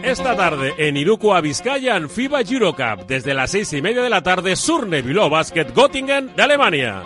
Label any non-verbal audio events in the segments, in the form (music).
Esta tarde en Iruko Vizcaya en FIBA Eurocup, desde las seis y media de la tarde, Surne Bilbao Basket Göttingen de Alemania.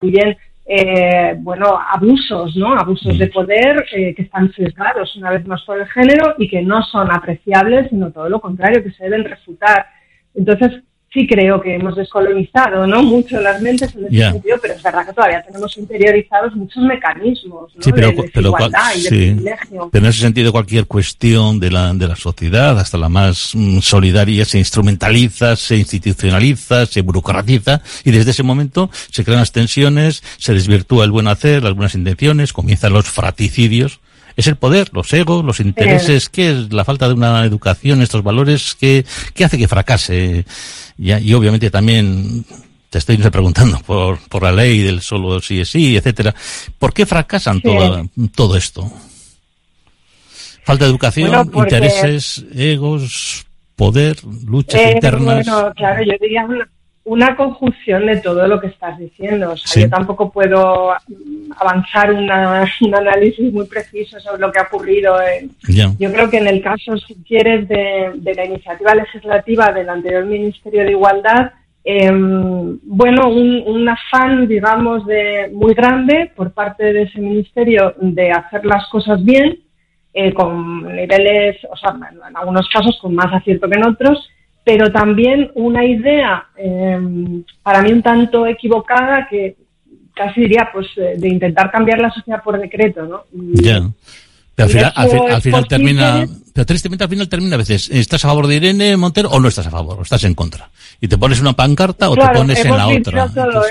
Bien, eh, bueno, abusos, ¿no? Abusos de poder eh, que están sesgados una vez más por el género y que no son apreciables, sino todo lo contrario, que se deben refutar. Entonces, sí creo que hemos descolonizado ¿no? mucho las mentes en ese sentido, pero es verdad que todavía tenemos interiorizados muchos mecanismos ¿no? sí, pero, de pero, y de privilegio. pero en ese sentido cualquier cuestión de la, de la sociedad, hasta la más mm, solidaria, se instrumentaliza, se institucionaliza, se burocratiza y desde ese momento se crean las tensiones, se desvirtúa el buen hacer, las buenas intenciones, comienzan los fraticidios es el poder, los egos, los intereses, ¿qué es la falta de una educación, estos valores, qué, qué hace que fracase y obviamente también te estoy (laughs) preguntando por, por la ley del solo sí es sí, etcétera. ¿Por qué fracasan todo, todo esto? Falta de educación, intereses, egos, poder, luchas eh, internas. Bueno, claro, yo diría una conjunción de todo lo que estás diciendo. O sea, yo tampoco puedo avanzar (laughs) un análisis muy preciso sobre lo que ha ocurrido. Yo creo que en el caso, si quieres, de, la iniciativa legislativa del anterior Ministerio de Igualdad, em, bueno, un, afán, digamos, de muy grande por parte de ese ministerio de hacer las cosas bien, eh, con niveles, o sea, en algunos casos con más acierto que en otros, pero también una idea em, para mí un tanto equivocada que casi diría pues eh, de intentar cambiar la sociedad por decreto, ¿no? ya. Pero al final, termina, pero tristemente al final termina a veces, ¿estás a favor de Irene Montero o no estás a favor? ¿O estás en contra? Y te pones una pancarta o te pones en la otra.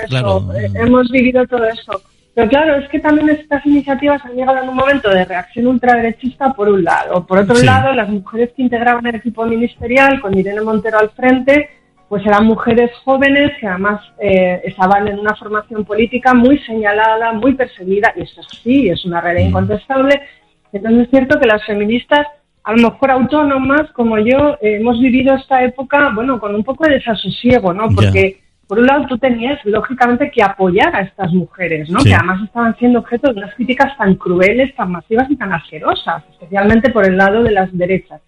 claro, eh, hemos vivido todo eso. Pero claro, es que también estas iniciativas han llegado en un momento de reacción ultraderechista por un lado. Por otro lado, las mujeres que integraban el equipo ministerial con Irene Montero al frente, pues eran mujeres jóvenes que además eh, estaban en una formación política muy señalada, muy perseguida, y eso sí, es una realidad mm. incontestable. Entonces es cierto que las feministas, a lo mejor autónomas como yo, eh, hemos vivido esta época, bueno, con un poco de desasosiego, ¿no? Porque por un lado tú tenías lógicamente que apoyar a estas mujeres, ¿no? Que además estaban siendo objeto de unas críticas tan crueles, tan masivas y tan asquerosas, especialmente por el lado de las derechas.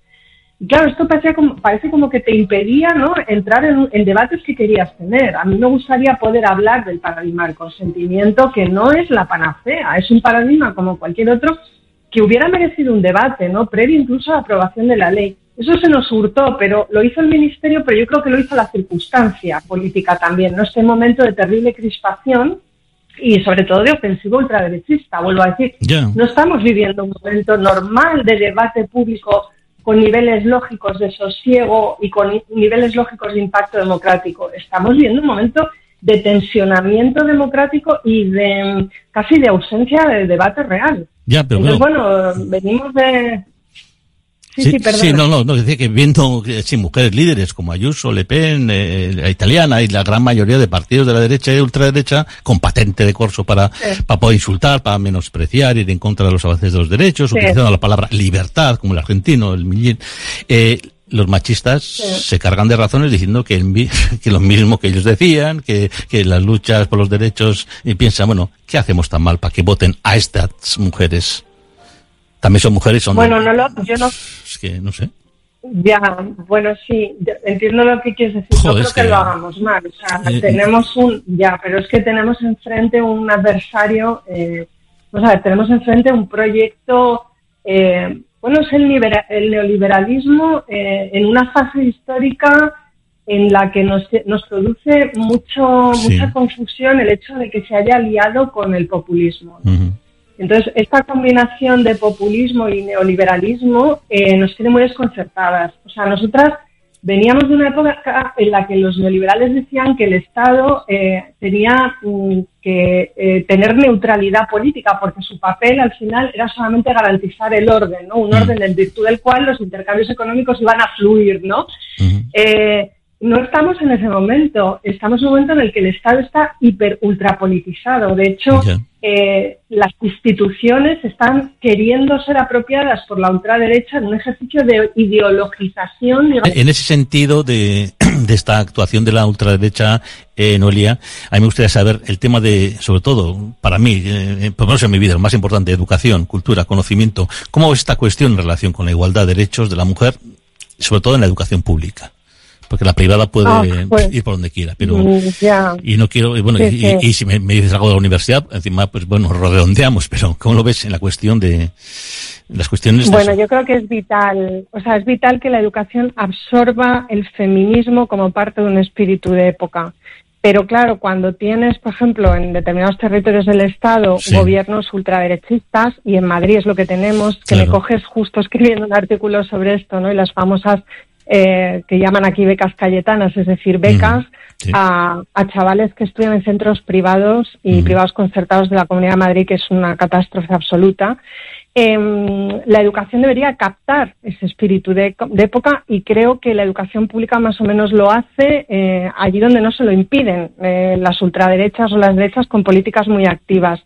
Y claro, esto parece como, parece como que te impedía ¿no? entrar en, en, debates que querías tener. A mí me gustaría poder hablar del paradigma del consentimiento, que no es la panacea, es un paradigma como cualquier otro que hubiera merecido un debate, ¿no? previo incluso a la aprobación de la ley. Eso se nos hurtó, pero lo hizo el Ministerio, pero yo creo que lo hizo la circunstancia política también, ¿no? Este momento de terrible crispación y sobre todo de ofensivo ultraderechista, vuelvo a decir. No estamos viviendo un momento normal de debate público con niveles lógicos de sosiego y con niveles lógicos de impacto democrático. Estamos viviendo un momento de tensionamiento democrático y de casi de ausencia de debate real. Ya, pero bueno, venimos de, Sí, sí, no, no, no, decía que viendo sí, mujeres líderes como Ayuso, Le Pen, eh, la italiana y la gran mayoría de partidos de la derecha y ultraderecha con patente de corso para, para poder insultar, para menospreciar, ir en contra de los avances de los derechos, utilizando la palabra libertad, como el argentino, el millín, eh, los machistas se cargan de razones diciendo que, (laughs) que lo mismo que ellos decían, que, que las luchas por los derechos, y piensan, bueno, ¿qué hacemos tan mal para que voten a estas mujeres? También son mujeres, son... Bueno, no lo, yo no... Es que, no sé. Ya, bueno, sí, entiendo lo que quieres decir. no creo que, lo hagamos mal. O sea, eh, tenemos un... Ya, pero es que tenemos enfrente un adversario... Eh, o sea, tenemos enfrente un proyecto... Eh, bueno, es el, el neoliberalismo eh, en una fase histórica en la que nos, nos produce mucho, mucha confusión el hecho de que se haya aliado con el populismo. Entonces, esta combinación de populismo y neoliberalismo eh, nos tiene muy desconcertadas. O sea, nosotras veníamos de una época en la que los neoliberales decían que el Estado eh, tenía mm, que eh, tener neutralidad política, porque su papel al final era solamente garantizar el orden, ¿no? Un mm. orden en virtud del cual los intercambios económicos iban a fluir, ¿no? No estamos en ese momento. Estamos en un momento en el que el Estado está hiper ultra politizado. De hecho, eh, las instituciones están queriendo ser apropiadas por la ultraderecha en un ejercicio de ideologización. En ese sentido (clears throat) de, esta actuación de la ultraderecha, eh, Noelia, a mí me gustaría saber el tema de, sobre todo, para mí, eh, por lo menos en mi vida, lo más importante, educación, cultura, conocimiento. ¿Cómo es esta cuestión en relación con la igualdad de derechos de la mujer, sobre todo en la educación pública? Porque la privada puede ah, pues, ir por donde quiera, pero mm, y no quiero, y bueno, y, si me, dices algo de la universidad, encima, pues bueno, redondeamos, pero ¿cómo lo ves en la cuestión de las cuestiones? bueno, yo creo que es vital, o sea, es vital que la educación absorba el feminismo como parte de un espíritu de época. Pero claro, cuando tienes, por ejemplo, en determinados territorios del Estado gobiernos ultraderechistas, y en Madrid es lo que tenemos, que me coges justo escribiendo un artículo sobre esto, ¿no? Y las famosas eh, que llaman aquí becas cayetanas, es decir, becas a, chavales que estudian en centros privados y privados concertados de la Comunidad de Madrid, que es una catástrofe absoluta. Em, la educación debería captar ese espíritu de, época y creo que la educación pública más o menos lo hace eh, allí donde no se lo impiden eh, las ultraderechas o las derechas con políticas muy activas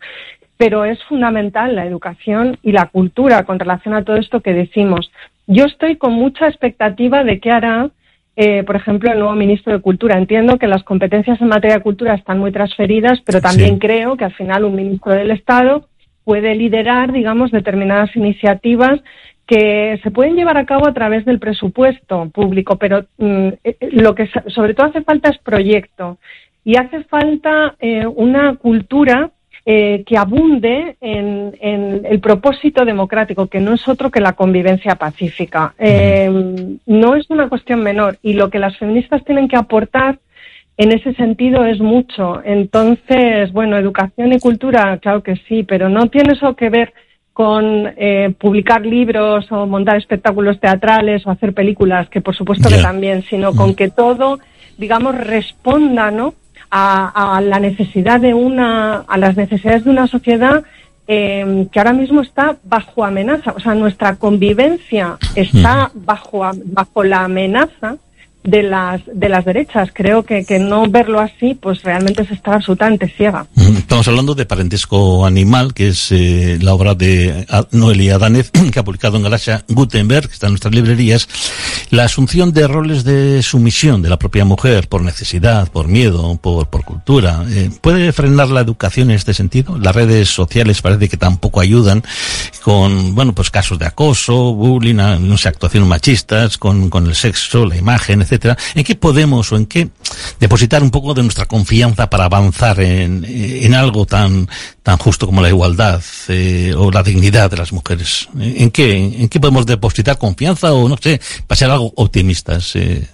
pero es fundamental la educación y la cultura con relación a todo esto que decimos. Yo estoy con mucha expectativa de qué hará, eh, por ejemplo, el nuevo ministro de Cultura. Entiendo que las competencias en materia de cultura están muy transferidas, pero también creo que al final un ministro del Estado puede liderar, digamos, determinadas iniciativas que se pueden llevar a cabo a través del presupuesto público, pero mm, eh, lo que sobre todo hace falta es proyecto y hace falta eh, una cultura eh, que abunde en, el propósito democrático, que no es otro que la convivencia pacífica. Eh, no es una cuestión menor y lo que las feministas tienen que aportar en ese sentido es mucho. Entonces, bueno, educación y cultura, claro que sí, pero no tiene eso que ver con eh, publicar libros o montar espectáculos teatrales o hacer películas, que por supuesto que también, sino con que todo, digamos, responda, ¿no? A, la necesidad de una, a las necesidades de una sociedad eh, que ahora mismo está bajo amenaza. O sea, nuestra convivencia está bajo, bajo la amenaza de las de las derechas. Creo que, que no verlo así, pues realmente es estar absolutamente ciega. Estamos hablando de Parentesco Animal, que es eh, la obra de Noelia Danez, (clears throat) que ha publicado en Galaxia Gutenberg, que está en nuestras librerías, la asunción de roles de sumisión de la propia mujer por necesidad, por miedo, por, por cultura. Eh, ¿Puede frenar la educación en este sentido? Las redes sociales parece que tampoco ayudan con, bueno, pues casos de acoso, bullying, no sé, actuaciones machistas, con, con el sexo, la imagen, etcétera, ¿en qué podemos o en qué depositar un poco de nuestra confianza para avanzar en, en algo tan, tan justo como la igualdad eh, o la dignidad de las mujeres? ¿En qué, ¿En qué podemos depositar confianza o, no sé, para ser algo optimistas? Eh?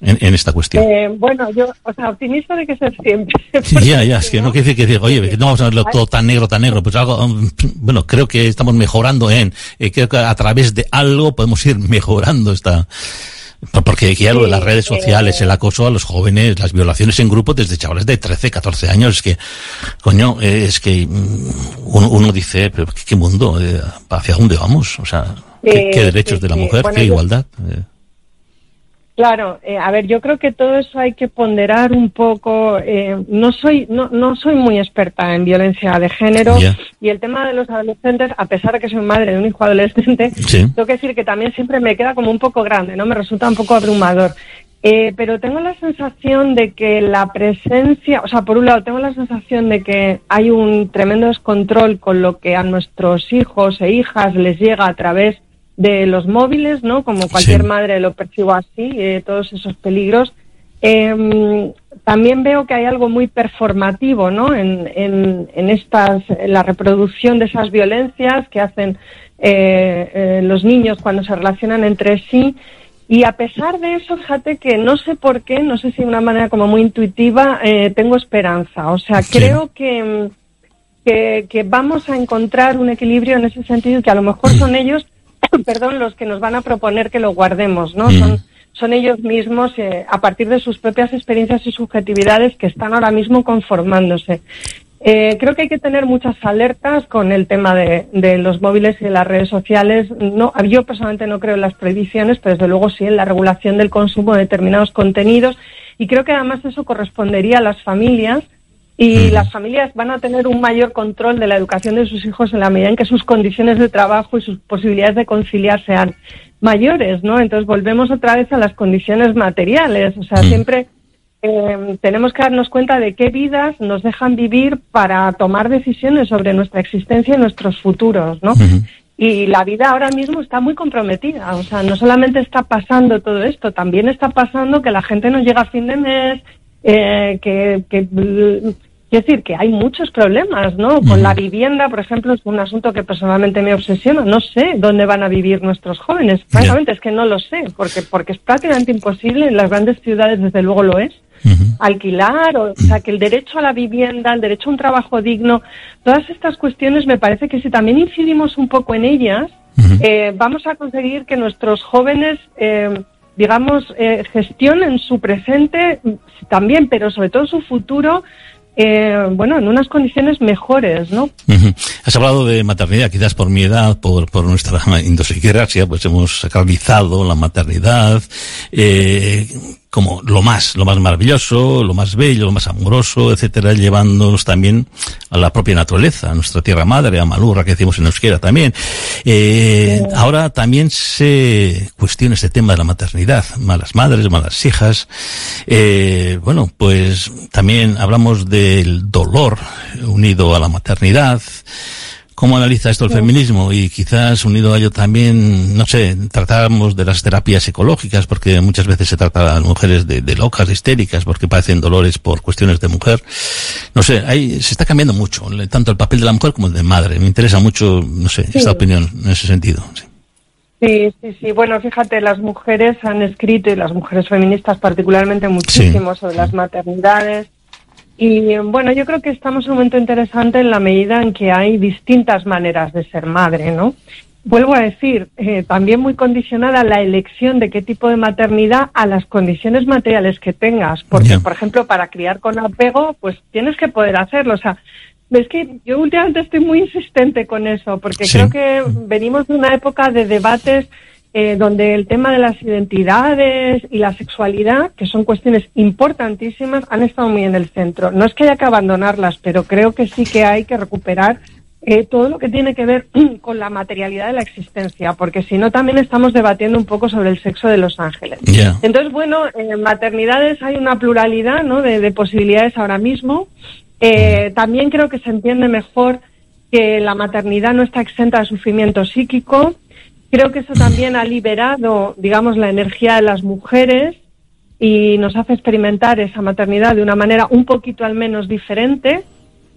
en, esta cuestión? Eh, bueno, yo, o sea, optimista de que ser siempre. (laughs) ya, ya, es que no quiere decir que oye, que no vamos a verlo todo tan negro, tan negro, pues algo, um, bueno, creo que estamos mejorando en, eh, creo que a través de algo podemos ir mejorando esta, porque ya lo de las redes sociales, el acoso a los jóvenes, las violaciones en grupo desde chavales de 13, 14 años, es que, coño, es que mm, uno, dice, pero ¿qué mundo? Eh, ¿Hacia dónde vamos? O sea, ¿qué, derechos de la mujer? ¿Qué igualdad? Claro, eh, a ver, yo creo que todo eso hay que ponderar un poco. Eh, no soy no, no soy muy experta en violencia de género y el tema de los adolescentes, a pesar de que soy madre de un hijo adolescente, tengo que decir que también siempre me queda como un poco grande, no me resulta un poco abrumador. Eh, pero tengo la sensación de que la presencia, o sea, por un lado tengo la sensación de que hay un tremendo descontrol con lo que a nuestros hijos e hijas les llega a través de los móviles, ¿no? Como cualquier madre lo percibo así, eh, todos esos peligros. Em, también veo que hay algo muy performativo, ¿no? En, en, estas, la reproducción de esas violencias que hacen eh, eh, los niños cuando se relacionan entre sí. Y a pesar de eso, fíjate que no sé por qué, no sé si de una manera como muy intuitiva, tengo esperanza. O sea, creo que, que, que, vamos a encontrar un equilibrio en ese sentido y que a lo mejor son ellos (laughs) perdón, los que nos van a proponer que lo guardemos, ¿no? Mm. Son, son ellos mismos, eh, a partir de sus propias experiencias y subjetividades, que están ahora mismo conformándose. Eh, creo que hay que tener muchas alertas con el tema de, de, los móviles y de las redes sociales. No, yo personalmente no creo en las prohibiciones, pero desde luego sí en la regulación del consumo de determinados contenidos. Y creo que además eso correspondería a las familias y las familias van a tener un mayor control de la educación de sus hijos en la medida en que sus condiciones de trabajo y sus posibilidades de conciliar sean mayores, ¿no? Entonces volvemos otra vez a las condiciones materiales. O sea, siempre eh, tenemos que darnos cuenta de qué vidas nos dejan vivir para tomar decisiones sobre nuestra existencia y nuestros futuros, ¿no? Y la vida ahora mismo está muy comprometida. O sea, no solamente está pasando todo esto, también está pasando que la gente no llega a fin de mes, eh, que, que Quiero decir que hay muchos problemas, ¿no? Con la vivienda, por ejemplo, es un asunto que personalmente me obsesiona. No sé dónde van a vivir nuestros jóvenes. Francamente, es que no lo sé, porque, porque es prácticamente imposible. En las grandes ciudades, desde luego, lo es. Alquilar, o, sea, que el derecho a la vivienda, el derecho a un trabajo digno, todas estas cuestiones me parece que si también incidimos un poco en ellas, eh, vamos a conseguir que nuestros jóvenes. Eh, digamos, eh, gestionen su presente también, pero sobre todo su futuro eh, bueno, en unas condiciones mejores, ¿no? Has hablado de maternidad, quizás por mi edad, por, por nuestra (laughs) idiosincrasia, pues hemos sacralizado la maternidad, eh, como lo más, lo más maravilloso, lo más bello, lo más amoroso, etcétera, llevándonos también a la propia naturaleza, a nuestra tierra madre, a Malurra, que decimos en euskera también. Eh, ahora también se cuestiona este tema de la maternidad, malas madres, malas hijas. Eh, bueno, pues también hablamos del dolor unido a la maternidad. ¿Cómo analiza esto el feminismo? Y quizás unido a ello también, no sé, tratamos de las terapias psicológicas, porque muchas veces se trata a las mujeres de, locas, de histéricas, porque padecen dolores por cuestiones de mujer. No sé, ahí se está cambiando mucho, tanto el papel de la mujer como el de madre. Me interesa mucho, no sé, esta opinión en ese sentido. Sí. Sí, sí, Bueno, fíjate, las mujeres han escrito, y las mujeres feministas particularmente, muchísimo sobre las maternidades, y bueno, yo creo que estamos en un momento interesante en la medida en que hay distintas maneras de ser madre, ¿no? Vuelvo a decir, eh, también muy condicionada la elección de qué tipo de maternidad a las condiciones materiales que tengas. Porque, por ejemplo, para criar con apego, pues tienes que poder hacerlo. O sea, es que yo últimamente estoy muy insistente con eso, porque creo que venimos de una época de debates eh, donde el tema de las identidades y la sexualidad, que son cuestiones importantísimas, han estado muy en el centro. No es que haya que abandonarlas, pero creo que sí que hay que recuperar eh, todo lo que tiene que ver (clears throat) con la materialidad de la existencia, porque si no también estamos debatiendo un poco sobre el sexo de los ángeles. Entonces, bueno, en maternidades hay una pluralidad ¿no? de, posibilidades ahora mismo. Eh, también creo que se entiende mejor que la maternidad no está exenta de sufrimiento psíquico, Creo que eso también ha liberado, digamos, la energía de las mujeres y nos hace experimentar esa maternidad de una manera un poquito al menos diferente,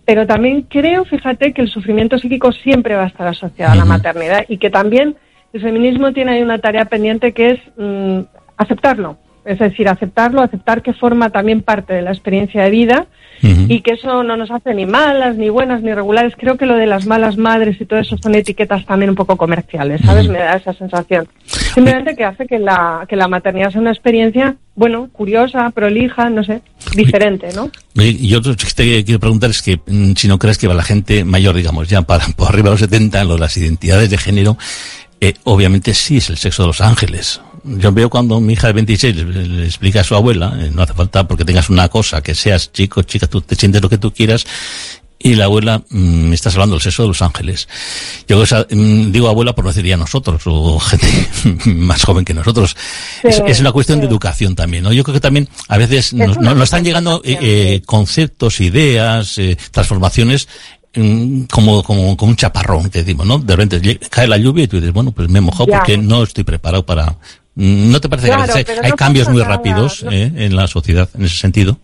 pero también creo, fíjate, que el sufrimiento psíquico siempre va a estar asociado a la maternidad y que también el feminismo tiene ahí una tarea pendiente que es mm, aceptarlo, es decir, aceptarlo, aceptar que forma también parte de la experiencia de vida y que eso no nos hace ni malas, ni buenas, ni regulares. Creo que lo de las malas madres y todo eso son etiquetas también un poco comerciales, ¿sabes? Me da esa sensación. Simplemente que hace que la, que la maternidad sea una experiencia, bueno, curiosa, prolija, no sé, diferente, ¿no? Y otro que te quiero preguntar es que mm, si no crees que va la gente mayor, digamos, ya para por arriba de los 70, lo de las identidades de género, eh, obviamente sí es el sexo de los ángeles yo veo cuando mi hija de 26 le, explica a su abuela, eh, no hace falta porque tengas una cosa, que seas chico, chica, tú te sientes lo que tú quieras, y la abuela, me mm, estás hablando del sexo de los ángeles. Yo mm, digo abuela por no decir ya nosotros, o (laughs) gente más joven que nosotros. es, una cuestión de educación también, ¿no? Yo creo que también a veces nos, están llegando eh, eh, conceptos, ideas, transformaciones mm, como, como, como un chaparrón, que decimos, ¿no? De repente cae la lluvia y tú dices, bueno, pues me he mojado porque no estoy preparado para, ¿No te parece que hay, cambios muy rápidos eh, en la sociedad en ese sentido?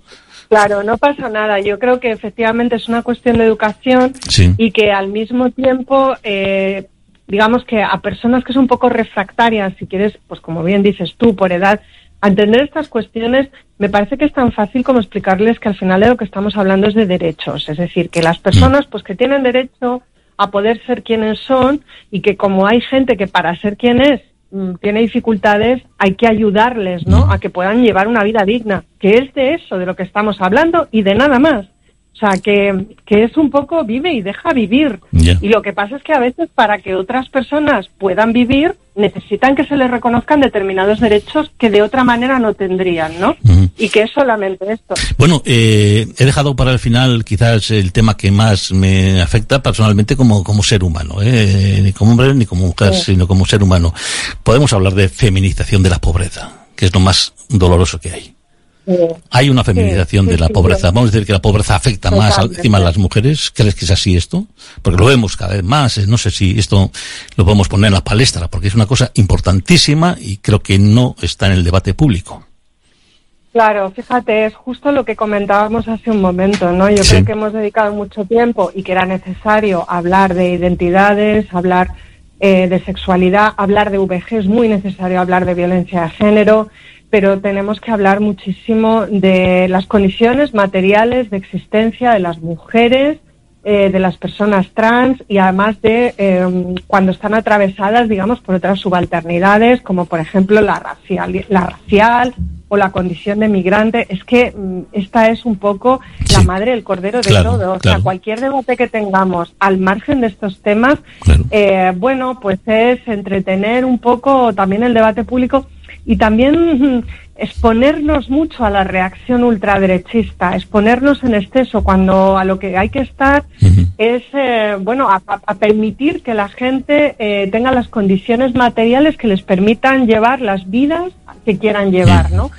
Claro, no pasa nada. Yo creo que efectivamente es una cuestión de educación y que al mismo tiempo, eh, digamos que a personas que son un poco refractarias, si quieres, pues como bien dices tú, por edad, a entender estas cuestiones, me parece que es tan fácil como explicarles que al final de lo que estamos hablando es de derechos. Es decir, que las personas, pues que tienen derecho a poder ser quienes son y que como hay gente que para ser quien es Mm, tiene dificultades, hay que ayudarles, ¿no? A que puedan llevar una vida digna, que es de eso de lo que estamos hablando y de nada más. O sea, que, que es un poco vive y deja vivir. Y lo que pasa es que a veces para que otras personas puedan vivir, necesitan que se les reconozcan determinados derechos que de otra manera no tendrían, ¿no? Y que es solamente esto. Bueno, eh, he dejado para el final quizás el tema que más me afecta personalmente como, como ser humano, ¿eh? ni como hombre ni como mujer, sino como ser humano. Podemos hablar de feminización de la pobreza, que es lo más doloroso que hay. Hay una feminización de la pobreza. Vamos a decir que la pobreza afecta más encima a las mujeres. ¿Crees que es así esto? Porque lo vemos cada vez más. Eh, no sé si esto lo podemos poner en la palestra, porque es una cosa importantísima y creo que no está en el debate público. Claro, fíjate, es justo lo que comentábamos hace un momento, ¿no? Yo creo que hemos dedicado mucho tiempo y que era necesario hablar de identidades, hablar eh, de sexualidad, hablar de VG, es muy necesario hablar de violencia de género, pero tenemos que hablar muchísimo de las condiciones materiales de existencia de las mujeres, eh, de las personas trans y además de em, cuando están atravesadas, digamos, por otras subalternidades, como por ejemplo la racial, la racial o la condición de migrante. Es que mm, esta es un poco la madre del cordero de todo. O sea, cualquier debate que tengamos al margen de estos temas, eh, bueno, pues es entretener un poco también el debate público y también exponernos mucho a la reacción ultraderechista, exponernos en exceso cuando a lo que hay que estar es, eh, bueno, a, permitir que la gente eh, tenga las condiciones materiales que les permitan llevar las vidas que quieran llevar, ¿no?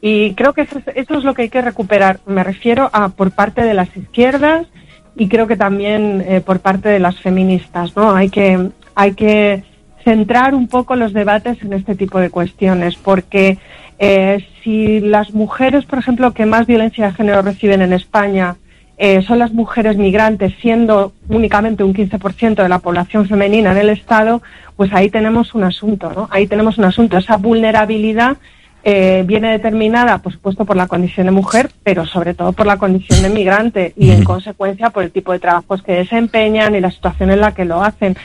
Y creo que eso es, eso es, lo que hay que recuperar. Me refiero a por parte de las izquierdas y creo que también eh, por parte de las feministas, ¿no? Hay que, hay que centrar un poco los debates en este tipo de cuestiones, porque eh, si las mujeres, por ejemplo, que más violencia de género reciben en España eh, son las mujeres migrantes, siendo únicamente un 15% de la población femenina en el Estado, pues ahí tenemos un asunto, ¿no? Ahí tenemos un asunto, esa vulnerabilidad eh, viene determinada, por supuesto, por la condición de mujer, pero sobre todo por la condición de migrante y, en consecuencia, por el tipo de trabajos que desempeñan y la situación en la que lo hacen.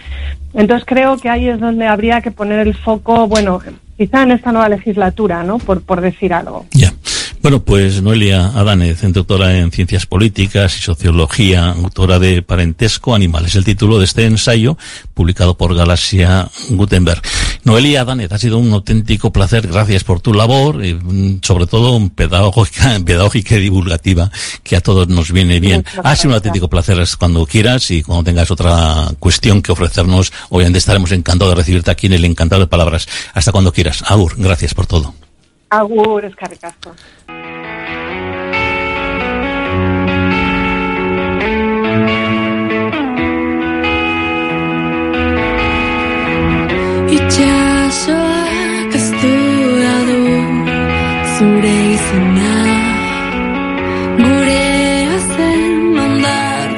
Entonces, creo que ahí es donde habría que poner el foco, bueno, quizá en esta nueva legislatura, ¿no? Por, por decir algo. Bueno, pues Noelia Adánez, doctora en Ciencias Políticas y Sociología, autora de Parentesco Animal, es el título de este ensayo publicado por Galaxia Gutenberg. Noelia Adánez, ha sido un auténtico placer, gracias por tu labor, y mm, sobre todo pedagógica, (laughs) pedagógica y divulgativa, que a todos nos viene bien. ha sido un auténtico placer cuando quieras y cuando tengas otra cuestión que ofrecernos, obviamente estaremos encantados de recibirte aquí en el Encantado de Palabras. Hasta cuando quieras. Agur, gracias por todo. Agur, eskarrik Ez du du zure izena Gure azen ondar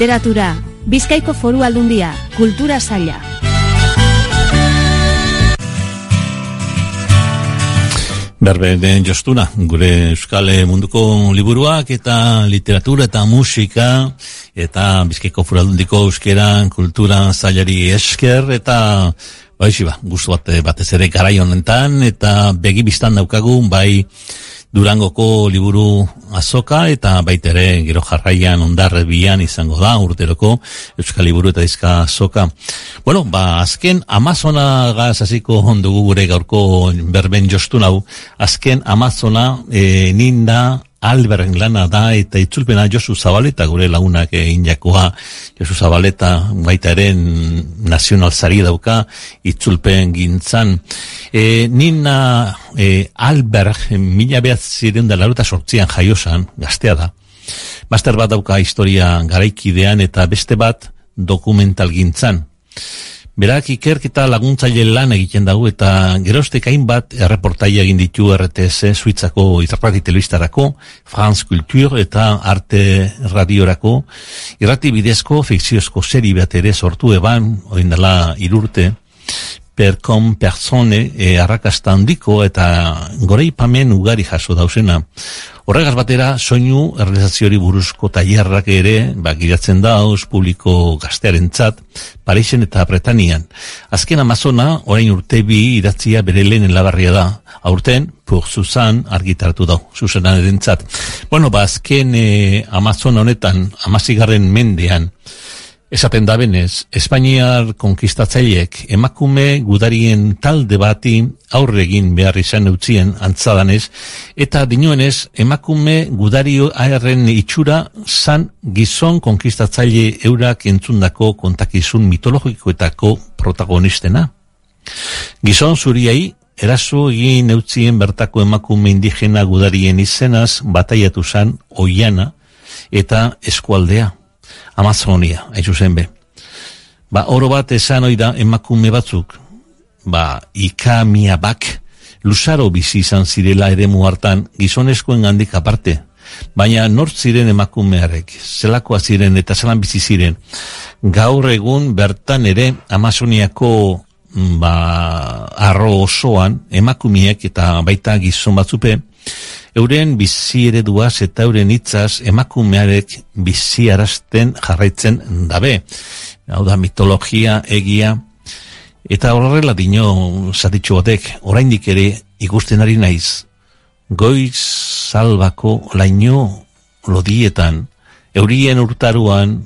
literatura, Bizkaiko Foru Aldundia, Kultura Saila. Berberen jostuna, gure euskal munduko liburuak eta literatura eta musika eta bizkaiko furaldundiko euskera kultura zailari esker eta Baixi ba, guztu bat, batez ere garai honetan eta begi biztan daukagu bai Durangoko liburu azoka eta baitere gero jarraian ondarre bian izango da urteroko Euskal Liburu eta Dizka azoka. Bueno, ba, azken Amazona gazaziko ondugu gure gaurko berben jostun hau, azken Amazona e, ninda Alberren lana da eta itzulpena Josu Zabaleta gure lagunak egin jakoa Josu Zabaleta baita ere nazional zari dauka itzulpen gintzan. E, nina e, Albert mila behat ziren da laruta sortzian jaiosan, gaztea da. Master bat dauka historia garaikidean eta beste bat dokumental gintzan. Berak ikerketa laguntzaile lan egiten dago eta gerostek hainbat erreportaia egin ditu RTS Suitzako irrati telebistarako, France Culture eta Arte Radiorako, irrati bidezko fikziozko seri bat ere sortu eban, oin dela irurte, per con persone e, arrakasta handiko eta goreipamen ugari jaso dausena. Horregaz batera, soinu errealizaziori buruzko tailerrak ere, bakiratzen dauz, publiko gaztearen tzat, Parisen eta Bretanian. Azken Amazona, orain urte bi idatzia bere lehen labarria da. Aurten, Pur Susan argitaratu dau, Susanan edentzat. Bueno, ba, azken eh, Amazona honetan, amazigarren mendean, Esaten da benez, Espainiar konkistatzaileek emakume gudarien talde bati aurre egin behar izan eutzien antzadanez, eta dinoenez emakume gudario aherren itxura zan gizon konkistatzaile eurak entzundako kontakizun mitologikoetako protagonistena. Gizon zuriai, eraso egin eutzien bertako emakume indigena gudarien izenaz bataiatu zan oiana eta eskualdea. Amazonia, haitzu zen be. Ba, oro bat esan oida emakume batzuk, ba, ikamia bak, luzaro bizi izan zirela ere hartan gizonezkoen gandik aparte, baina nort ziren emakumearek, zelakoa ziren eta zelan bizi ziren. Gaur egun bertan ere Amazoniako ba, arro osoan emakumiek eta baita gizon batzupe, euren bizi ereduaz eta euren hitzaz emakumearek bizi arazten jarraitzen dabe. Hau da mitologia egia. Eta horrela dino zatitxo batek oraindik ere ikusten ari naiz. Goiz salbako laino lodietan eurien urtaruan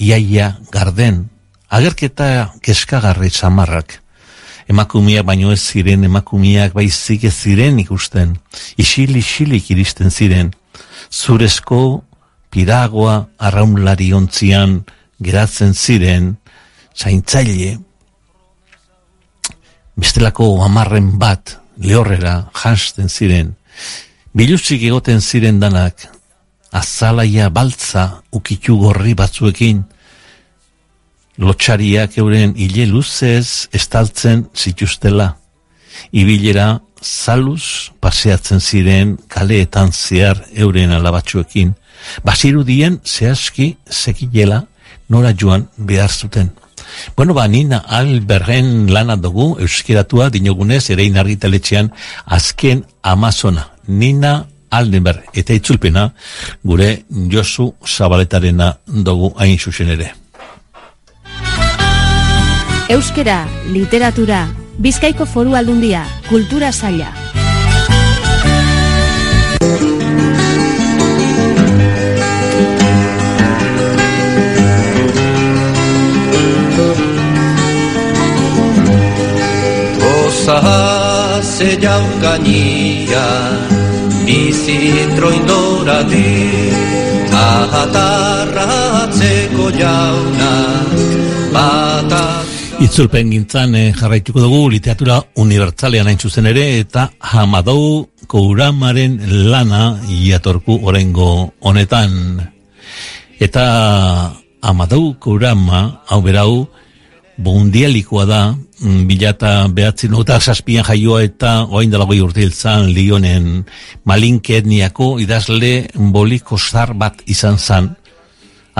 iaia garden agerketa keskagarri samarrak emakumiak baino ez ziren, emakumiak baizik ez ziren ikusten, isil isilik iristen ziren, zurezko piragoa arraunlari ontzian geratzen ziren zaintzaile. Bestelako amarren bat lehorrera jansten ziren. Biluzik egoten ziren danak azalaia baltza ukitu gorri batzuekin lotxariak euren hile luzez estaltzen zituztela ibilera zaluz paseatzen ziren kaleetan zehar euren alabatxuekin. Basirudien zehazki zekilela nora joan behar zuten. Bueno, ba, nina alberren lana dugu, euskeratua dinogunez, erein argitaletxean, azken Amazona. Nina Aldenber, eta itzulpena, gure Josu Zabaletarena dugu hain zuzen ere. Euskera, literatura, Bizkaiko foru aldundia, kultura saila. Osa se jaukania, bizi troindora di, ahatarra atzeko jauna, batak Itzulpen gintzan eh, jarraituko dugu literatura unibertsalean hain zuzen ere eta Hamadou Kouramaren lana iatorku orengo honetan. Eta Amadou Kourama, hau berau, bundialikoa da, mm, bilata behatzen eta saspian jaioa eta oain dela goi urte hiltzan lionen malinke etniako idazle boliko zar bat izan zan.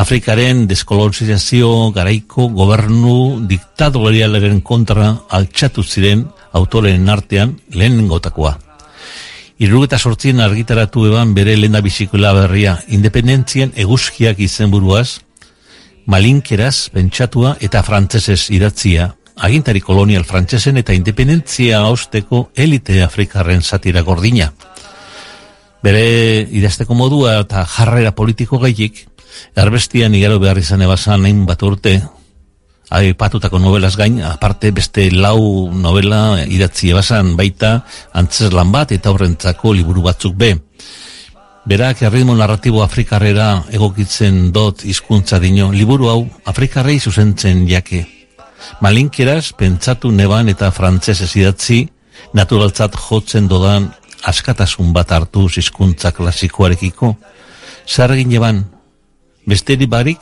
Afrikaren deskolonizazio garaiko gobernu diktadorialaren kontra altxatu ziren autoren artean lehenengotakoa. Irrugeta sortzien argitaratu eban bere lenda bizikola berria, independentzien eguzkiak izenburuaz, malinkeraz pentsatua eta frantsesez idatzia, agintari kolonial frantsesen eta independentzia osteko elite afrikarren satira gordina. Bere idazteko modua eta jarrera politiko gaiik, erbestian igaro behar izan ebasan hain bat urte, aipatutako novelaz gain, aparte beste lau novela idatzi ebasan baita antzeslan bat eta horrentzako liburu batzuk be. Berak erritmo narratibo afrikarrera egokitzen dot hizkuntza dino, liburu hau afrikarrei zuzentzen jake. Malinkeraz, pentsatu neban eta frantzesez idatzi, naturaltzat jotzen dodan askatasun bat hartu hizkuntza klasikoarekiko. Zer egin besteri barik,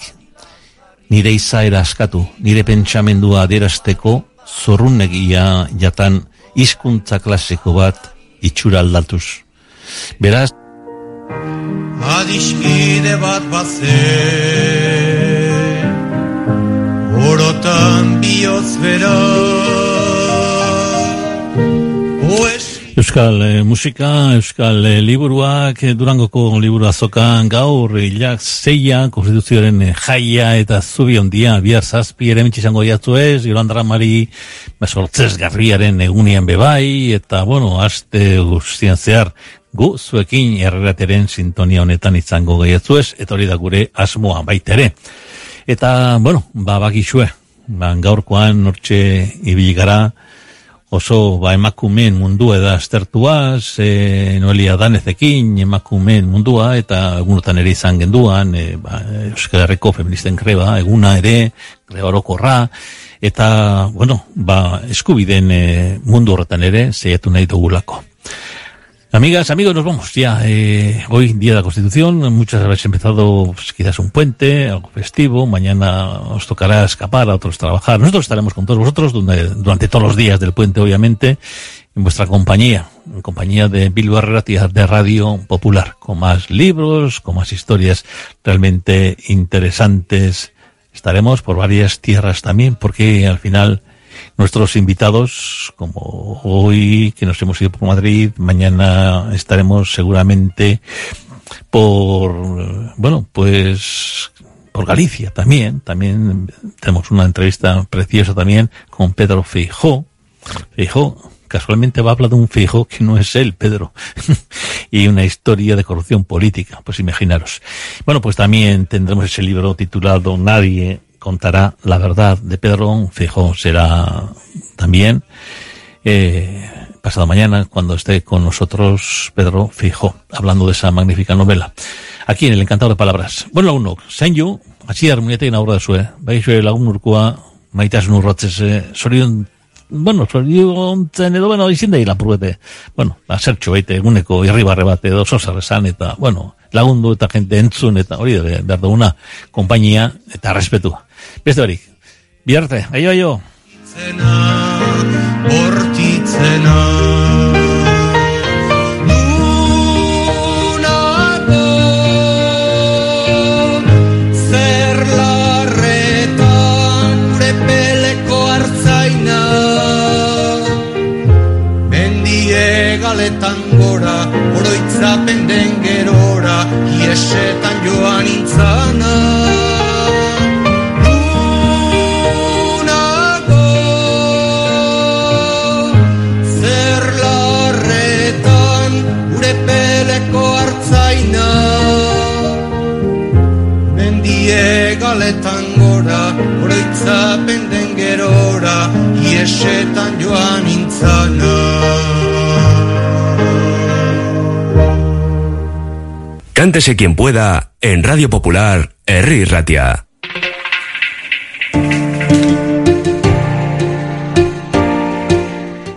nire izaera askatu, nire pentsamendua adierazteko zorrunegia jatan hizkuntza klasiko bat itxura aldatuz. Beraz, Adiskide bat bazen Orotan bihotz bera Oes Euskal eh, musika, Euskal eh, liburuak, eh, Durangoko liburu azokan gaur, hilak zeia, konstituzioaren jaia eta zubi ondia, bihar zazpi ere mitxizango jatzu ez, Yolanda Mari besortzez garriaren egunian bebai, eta bueno, aste guztian zehar, gu zuekin errateren sintonia honetan izango gaiatzu ez, eta hori da gure asmoa baitere. Eta, bueno, ba, bakixue, ba, gaurkoan nortxe ibili gara, oso ba, emakumeen mundua eda aztertuaz, e, Noelia Danezekin emakumeen mundua, eta egunotan ere izan genduan, e, ba, Euskal Herriko feministen greba, eguna ere, greba orokorra, eta, bueno, ba, eskubiden e, mundu horretan ere, zeiatu nahi dugulako. Amigas, amigos, nos vamos ya. Eh, hoy, Día de la Constitución, muchas habéis empezado pues, quizás un puente, algo festivo, mañana os tocará escapar, a otros trabajar. Nosotros estaremos con todos vosotros durante, durante todos los días del puente, obviamente, en vuestra compañía, en compañía de Bilbao Herrera de Radio Popular, con más libros, con más historias realmente interesantes. Estaremos por varias tierras también, porque al final nuestros invitados, como hoy que nos hemos ido por Madrid, mañana estaremos seguramente por, bueno, pues por Galicia también, también tenemos una entrevista preciosa también con Pedro Feijó. Feijó casualmente va a hablar de un Feijó que no es él, Pedro, (laughs) y una historia de corrupción política, pues imaginaros. Bueno, pues también tendremos ese libro titulado Nadie contará la verdad de Pedro Fijo será también eh, pasado mañana cuando esté con nosotros Pedro Fijo hablando de esa magnífica novela aquí en el encantado de palabras bueno uno Senyu Atxi harmonietekin aurra zue. Bai zue lagun urkua, maitasun urratzez, eh, zorion, bueno, zoriontzen edo, bueno, izin da lapurrete. Bueno, ba, zertxo baite, eguneko irribarre bat edo esan, eta, bueno, lagundu eta jente entzun, eta hori behar duguna, kompainia respetua. Beste barik, biharte, aio, aio. zena, bortitzena. Oroitzapen den gerora, iesetan joan intzana. Cántese quien pueda en Radio Popular, Herri Ratia.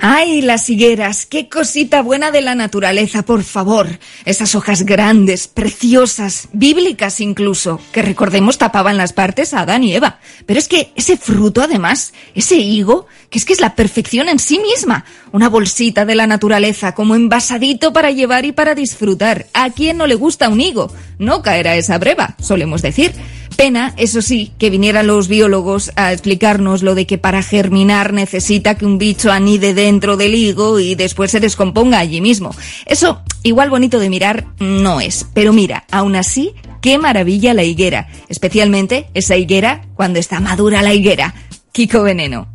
¡Ay, las higueras! ¡Qué cosita buena de la naturaleza, por favor! Esas hojas grandes, preciosas, bíblicas incluso, que recordemos tapaban las partes a Adán y Eva. Pero es que ese fruto, además, ese higo, que es que es la perfección en sí misma. Una bolsita de la naturaleza, como envasadito para llevar y para disfrutar. ¿A quién no le gusta un higo? No caerá esa breva, solemos decir. Pena, eso sí, que vinieran los biólogos a explicarnos lo de que para germinar necesita que un bicho anide dentro del higo y después se descomponga allí mismo. Eso, igual bonito de mirar, no es. Pero mira, aún así, qué maravilla la higuera. Especialmente esa higuera cuando está madura la higuera. Kiko Veneno.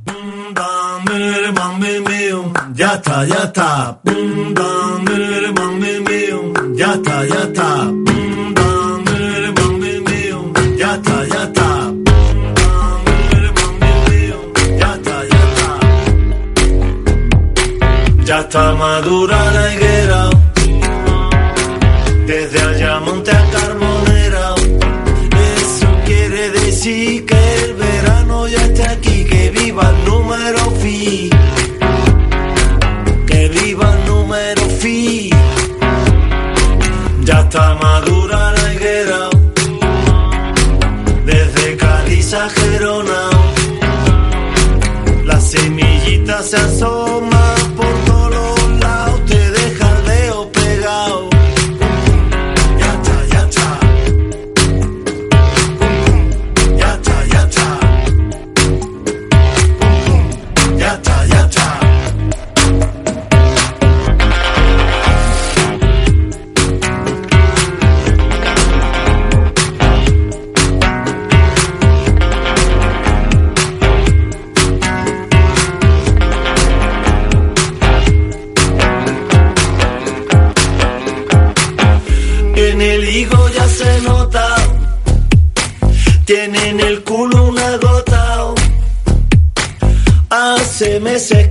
Ya está madura la higuera. Desde Ayamonte a Carbonera. Eso quiere decir que el verano ya está aquí. Que viva el número fi. Que viva el número fi. Ya está madura la higuera. Desde Cádiz a Gerona. Las semillitas se asoman Hace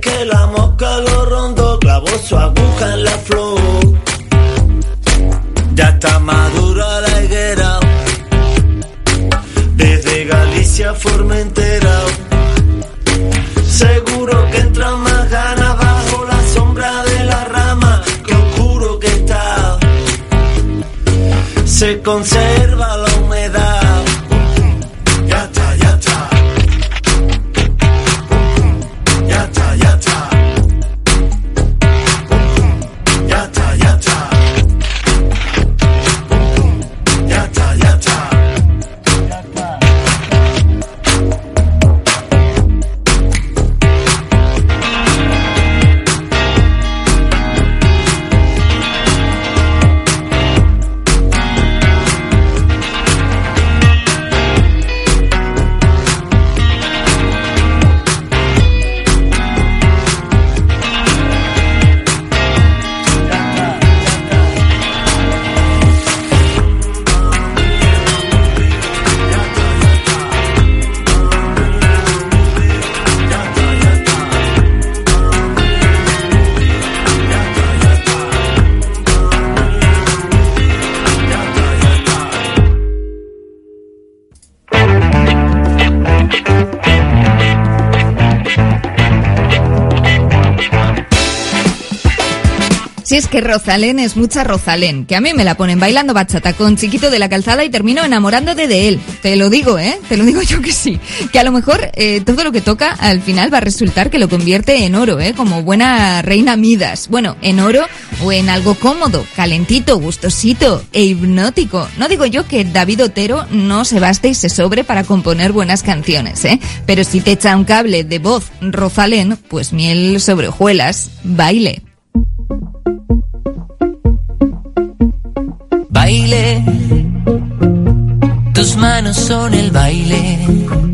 que Rosalén es mucha Rosalén, que a mí me la ponen bailando bachata con chiquito de la calzada y termino enamorándome de él. Te lo digo, ¿eh? Te lo digo (laughs) yo que sí. Que a lo mejor eh, todo lo que toca al final va a resultar que lo convierte en oro, ¿eh? Como buena reina Midas. Bueno, en oro o en algo cómodo, calentito, gustosito e hipnótico. No digo yo que David Otero no se baste y se sobre para componer buenas canciones, ¿eh? Pero si te echa un cable de voz Rosalén, pues miel sobre hojuelas, baile. Tus manos son el baile.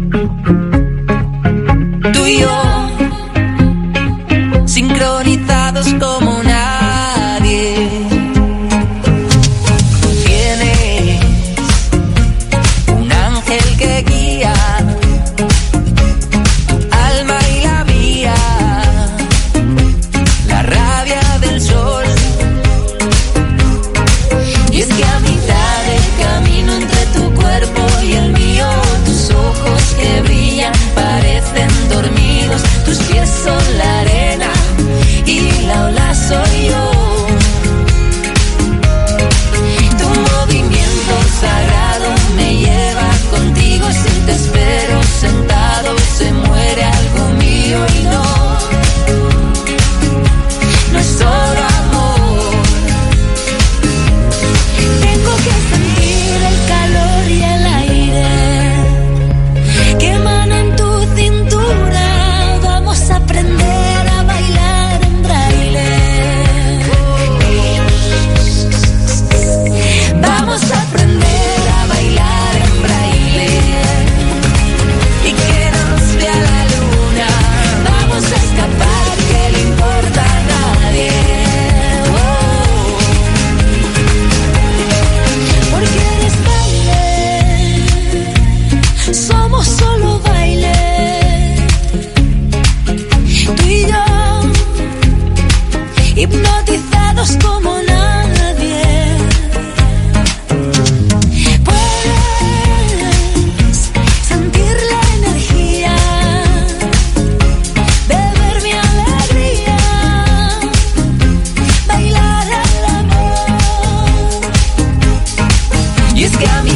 You scare me.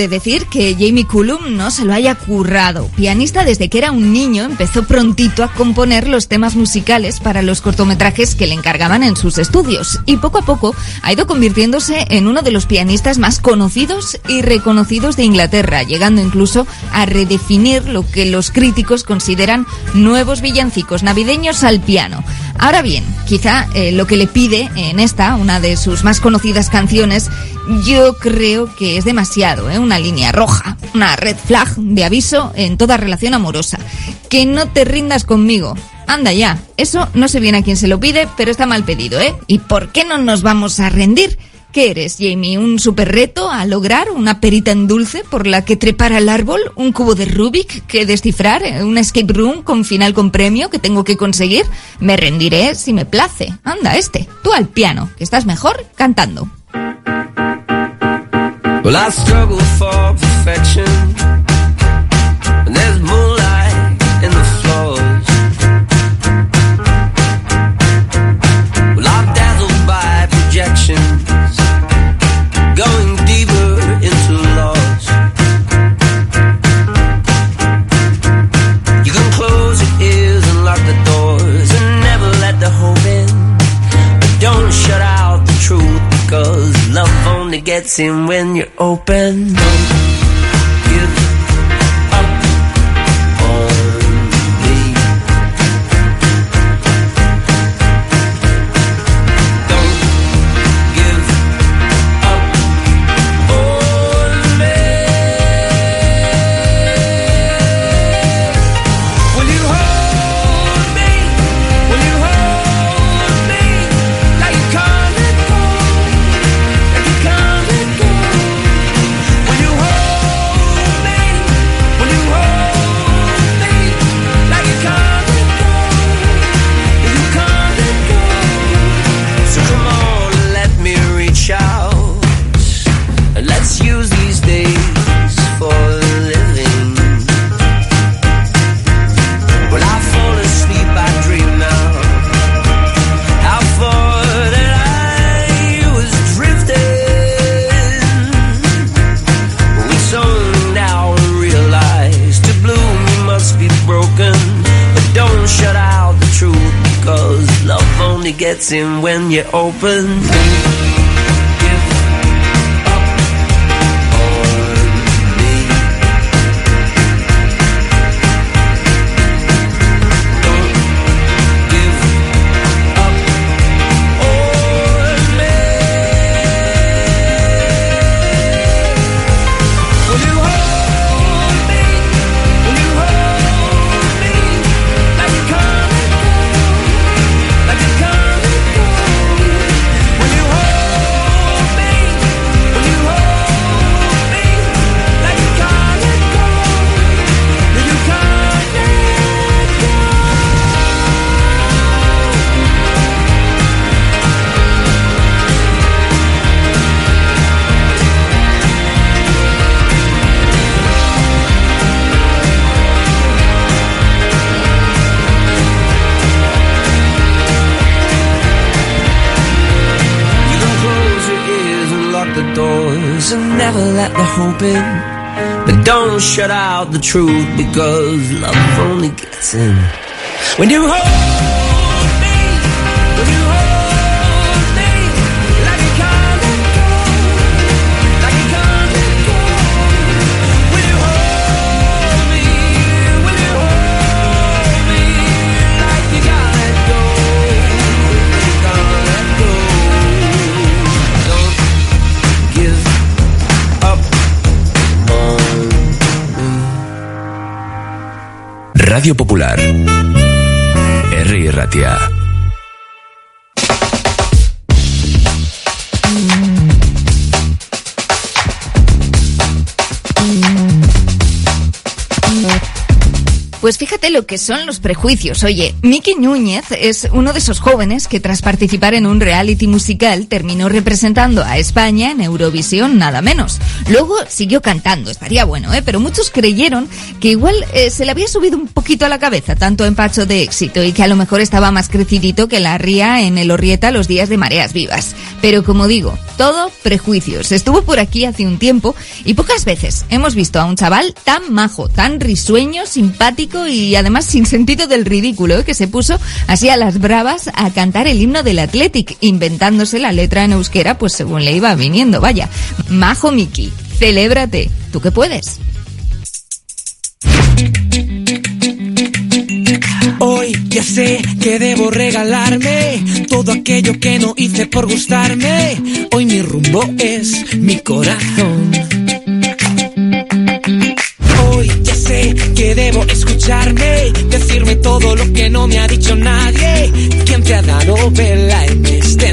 Puede decir que Jamie Cullum no se lo haya currado. Pianista desde que era un niño, empezó prontito a componer los temas musicales para los cortometrajes que le encargaban en sus estudios. Y poco a poco ha ido convirtiéndose en uno de los pianistas más conocidos y reconocidos de Inglaterra, llegando incluso a redefinir lo que los críticos consideran nuevos villancicos navideños al piano. Ahora bien, quizá eh, lo que le pide en esta, una de sus más conocidas canciones, yo creo que es demasiado, ¿eh? una línea roja, una red flag de aviso en toda relación amorosa. Que no te rindas conmigo. Anda ya, eso no sé bien a quién se lo pide, pero está mal pedido, ¿eh? ¿Y por qué no nos vamos a rendir? ¿Qué eres, Jamie? ¿Un super reto a lograr? ¿Una perita en dulce por la que trepar al árbol? ¿Un cubo de Rubik que descifrar? ¿Un escape room con final con premio que tengo que conseguir? Me rendiré si me place. Anda, este, tú al piano, que estás mejor cantando. dancing when you're open. You're open. The truth because love only gets in. When you Herri Lo que son los prejuicios. Oye, Miki Núñez es uno de esos jóvenes que tras participar en un reality musical terminó representando a España en Eurovisión, nada menos. Luego siguió cantando, estaría bueno, ¿eh? Pero muchos creyeron que igual eh, se le había subido un poquito a la cabeza tanto empacho de éxito y que a lo mejor estaba más crecidito que la ría en el Orrieta los días de mareas vivas. Pero como digo, todo prejuicios. Estuvo por aquí hace un tiempo y pocas veces hemos visto a un chaval tan majo, tan risueño, simpático y además sin sentido del ridículo, ¿eh? que se puso así a las bravas a cantar el himno del Athletic, inventándose la letra en euskera, pues según le iba viniendo. Vaya, majo Miki, celébrate, tú que puedes. Hoy ya sé que debo regalarme todo aquello que no hice por gustarme. Hoy mi rumbo es mi corazón. Que debo escucharme, decirme todo lo que no me ha dicho nadie. ¿Quién te ha dado vela en este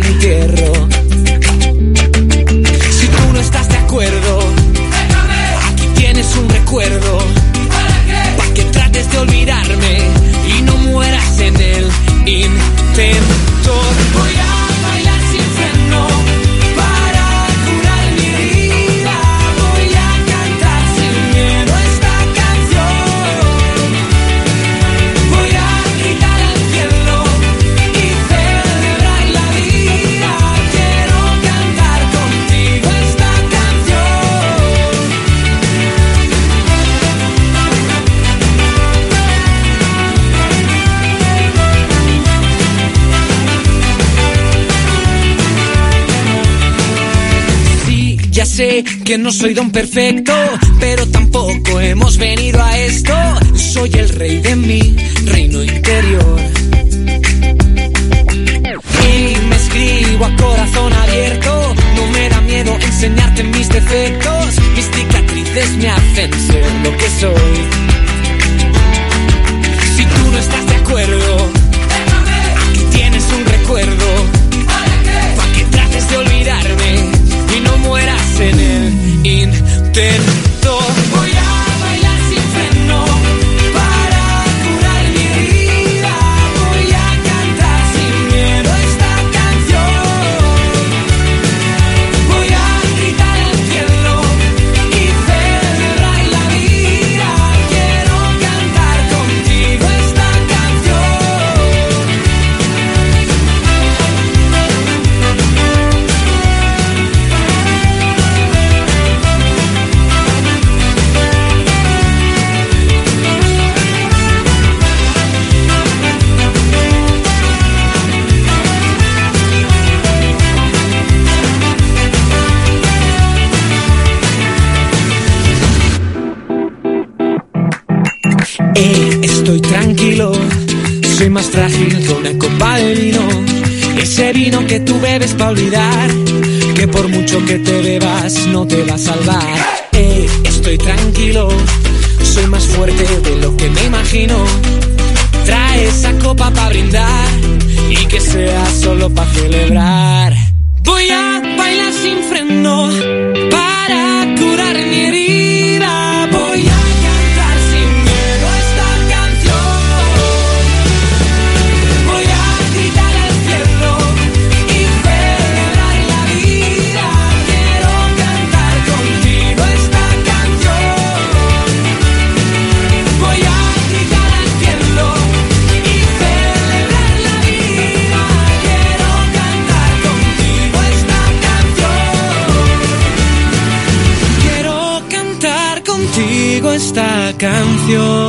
que no soy don perfecto, pero tampoco hemos venido a esto. Soy el rey de mi reino interior. Y me escribo a corazón abierto. No me da miedo enseñarte mis defectos. Mis cicatrices me hacen ser lo que soy. Si tú no estás Did tranquilo, soy más frágil que una copa de vino. Ese vino que tú bebes para olvidar, que por mucho que te bebas no te va a salvar. Eh, estoy tranquilo, soy más fuerte de lo que me imagino. Trae esa copa para brindar y que sea solo para celebrar. Voy a bailar sin freno para curar mi herida. Canción.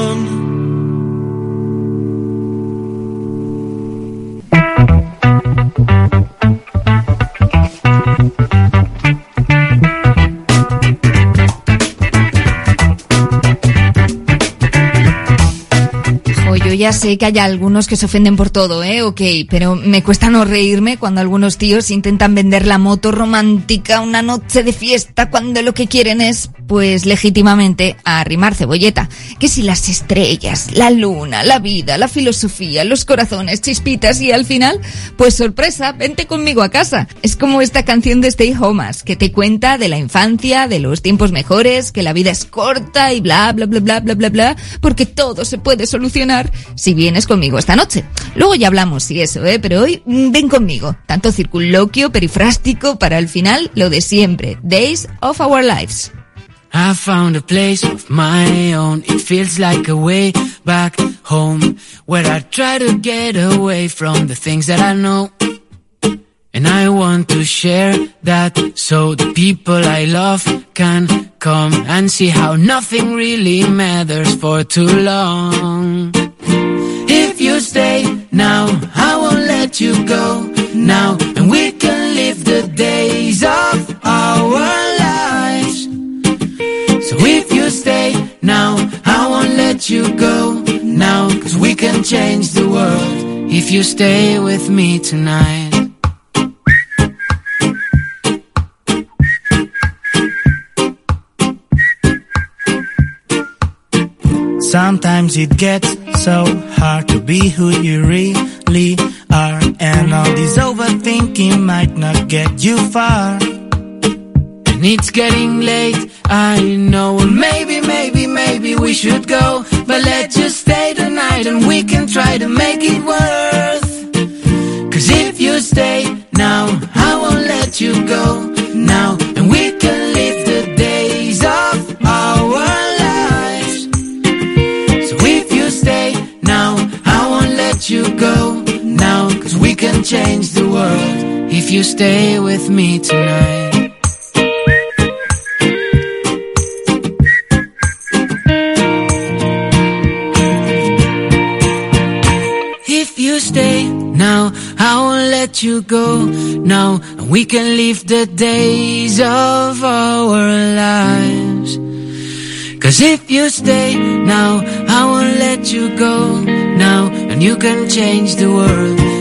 Sé que haya algunos que se ofenden por todo, ¿eh? Ok, pero me cuesta no reírme cuando algunos tíos intentan vender la moto romántica, una noche de fiesta, cuando lo que quieren es, pues legítimamente, arrimar cebolleta. Que si las estrellas, la luna, la vida, la filosofía, los corazones, chispitas y al final, pues sorpresa, vente conmigo a casa. Es como esta canción de Stay Homas, que te cuenta de la infancia, de los tiempos mejores, que la vida es corta y bla, bla, bla, bla, bla, bla, bla, porque todo se puede solucionar si vienes conmigo esta noche. Luego ya hablamos y eso, ¿eh? Pero hoy mm, ven conmigo. Tanto circunloquio, perifrástico, para el final lo de siempre. Days of Our Lives. I found a place of my own. It feels like a way back home where I try to get away from the things that I know. And I want to share that so the people I love can come and see how nothing really matters for too long. If you stay now, I won't let you go now, and we can live the days of our lives. So if you stay now, I won't let you go now, cause we can change the world if you stay with me tonight. Sometimes it gets so hard to be who you really are, and all this overthinking might not get you far. And it's getting late, I know. Well, maybe, maybe, maybe we should go. But let's just stay the night and we can try to make it worth. Cause if you stay now, I won't let you go now. Change the world if you stay with me tonight. If you stay now, I won't let you go now. And we can live the days of our lives. Cause if you stay now, I won't let you go now. And you can change the world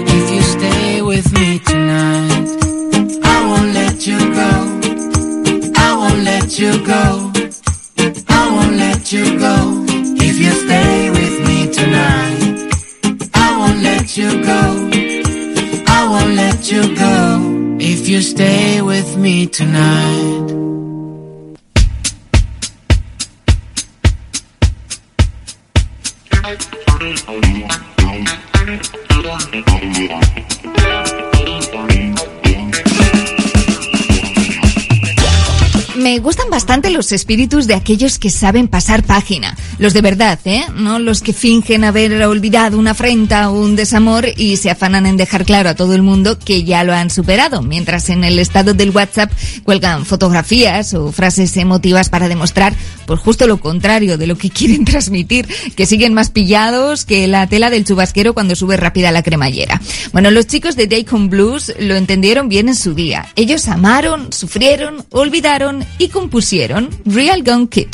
with me tonight. I won't let you go. I won't let you go. I won't let you go if you stay with me tonight. I won't let you go. I won't let you go if you stay with me tonight. Thank you. Me gustan bastante los espíritus de aquellos que saben pasar página. Los de verdad, ¿eh? No los que fingen haber olvidado una afrenta o un desamor y se afanan en dejar claro a todo el mundo que ya lo han superado, mientras en el estado del WhatsApp cuelgan fotografías o frases emotivas para demostrar, por justo lo contrario de lo que (laughs) quieren transmitir, que siguen más pillados que la tela del chubasquero cuando sube rápida la cremallera. Bueno, los chicos de Daycon Blues lo entendieron bien en su día. Ellos amaron, sufrieron, olvidaron y compusieron Real Gun Kid.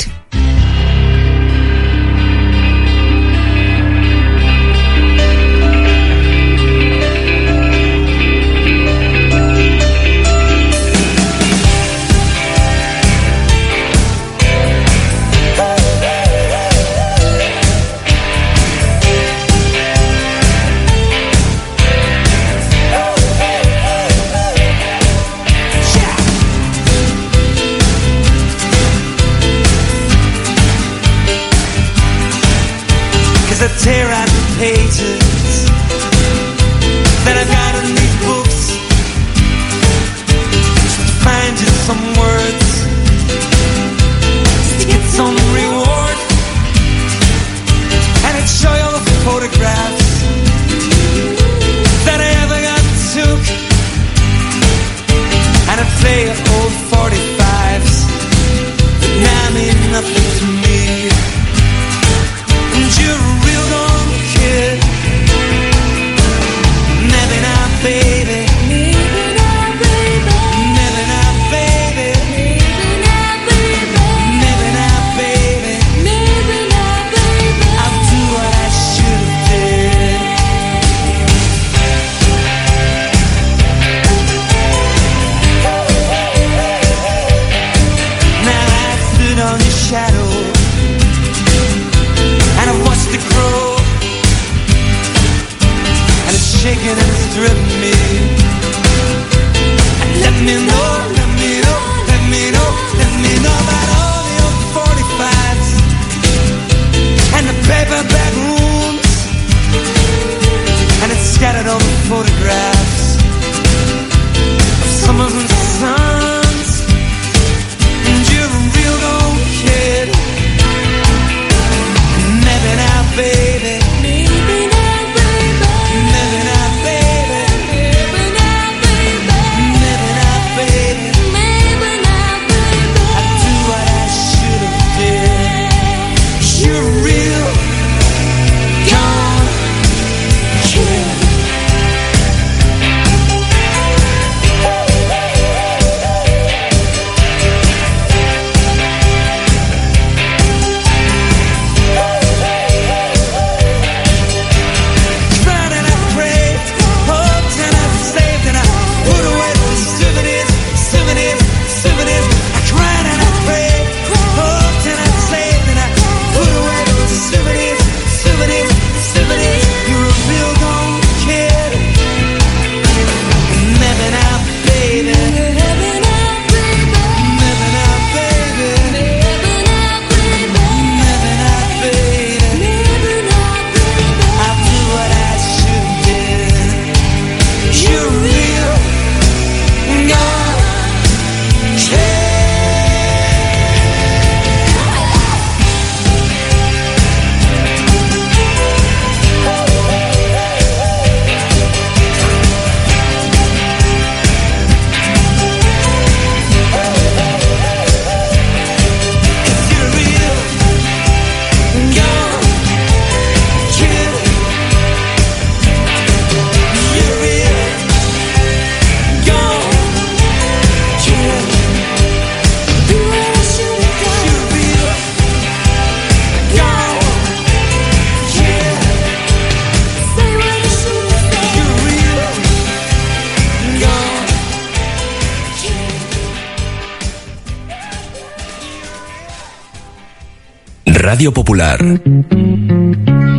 Radio Popular.